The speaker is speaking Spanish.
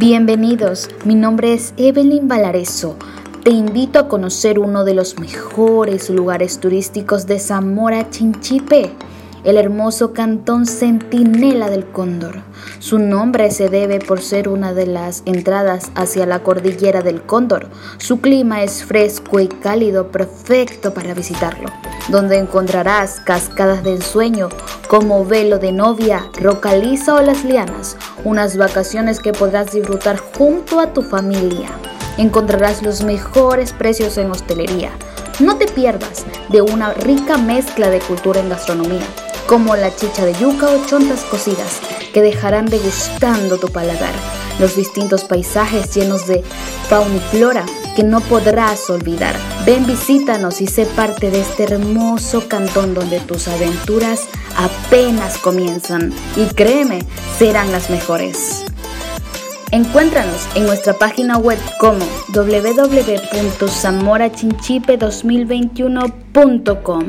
Bienvenidos, mi nombre es Evelyn Valareso. Te invito a conocer uno de los mejores lugares turísticos de Zamora Chinchipe, el hermoso cantón Centinela del Cóndor. Su nombre se debe por ser una de las entradas hacia la cordillera del Cóndor. Su clima es fresco y cálido, perfecto para visitarlo, donde encontrarás cascadas de ensueño como velo de novia, rocaliza o las lianas, unas vacaciones que podrás disfrutar junto a tu familia. Encontrarás los mejores precios en hostelería. No te pierdas de una rica mezcla de cultura en gastronomía, como la chicha de yuca o chontas cocidas, que dejarán degustando tu paladar. Los distintos paisajes llenos de fauna y flora que no podrás olvidar. Ven, visítanos y sé parte de este hermoso cantón donde tus aventuras apenas comienzan. Y créeme, serán las mejores. Encuéntranos en nuestra página web como www.zamorachinchipe2021.com.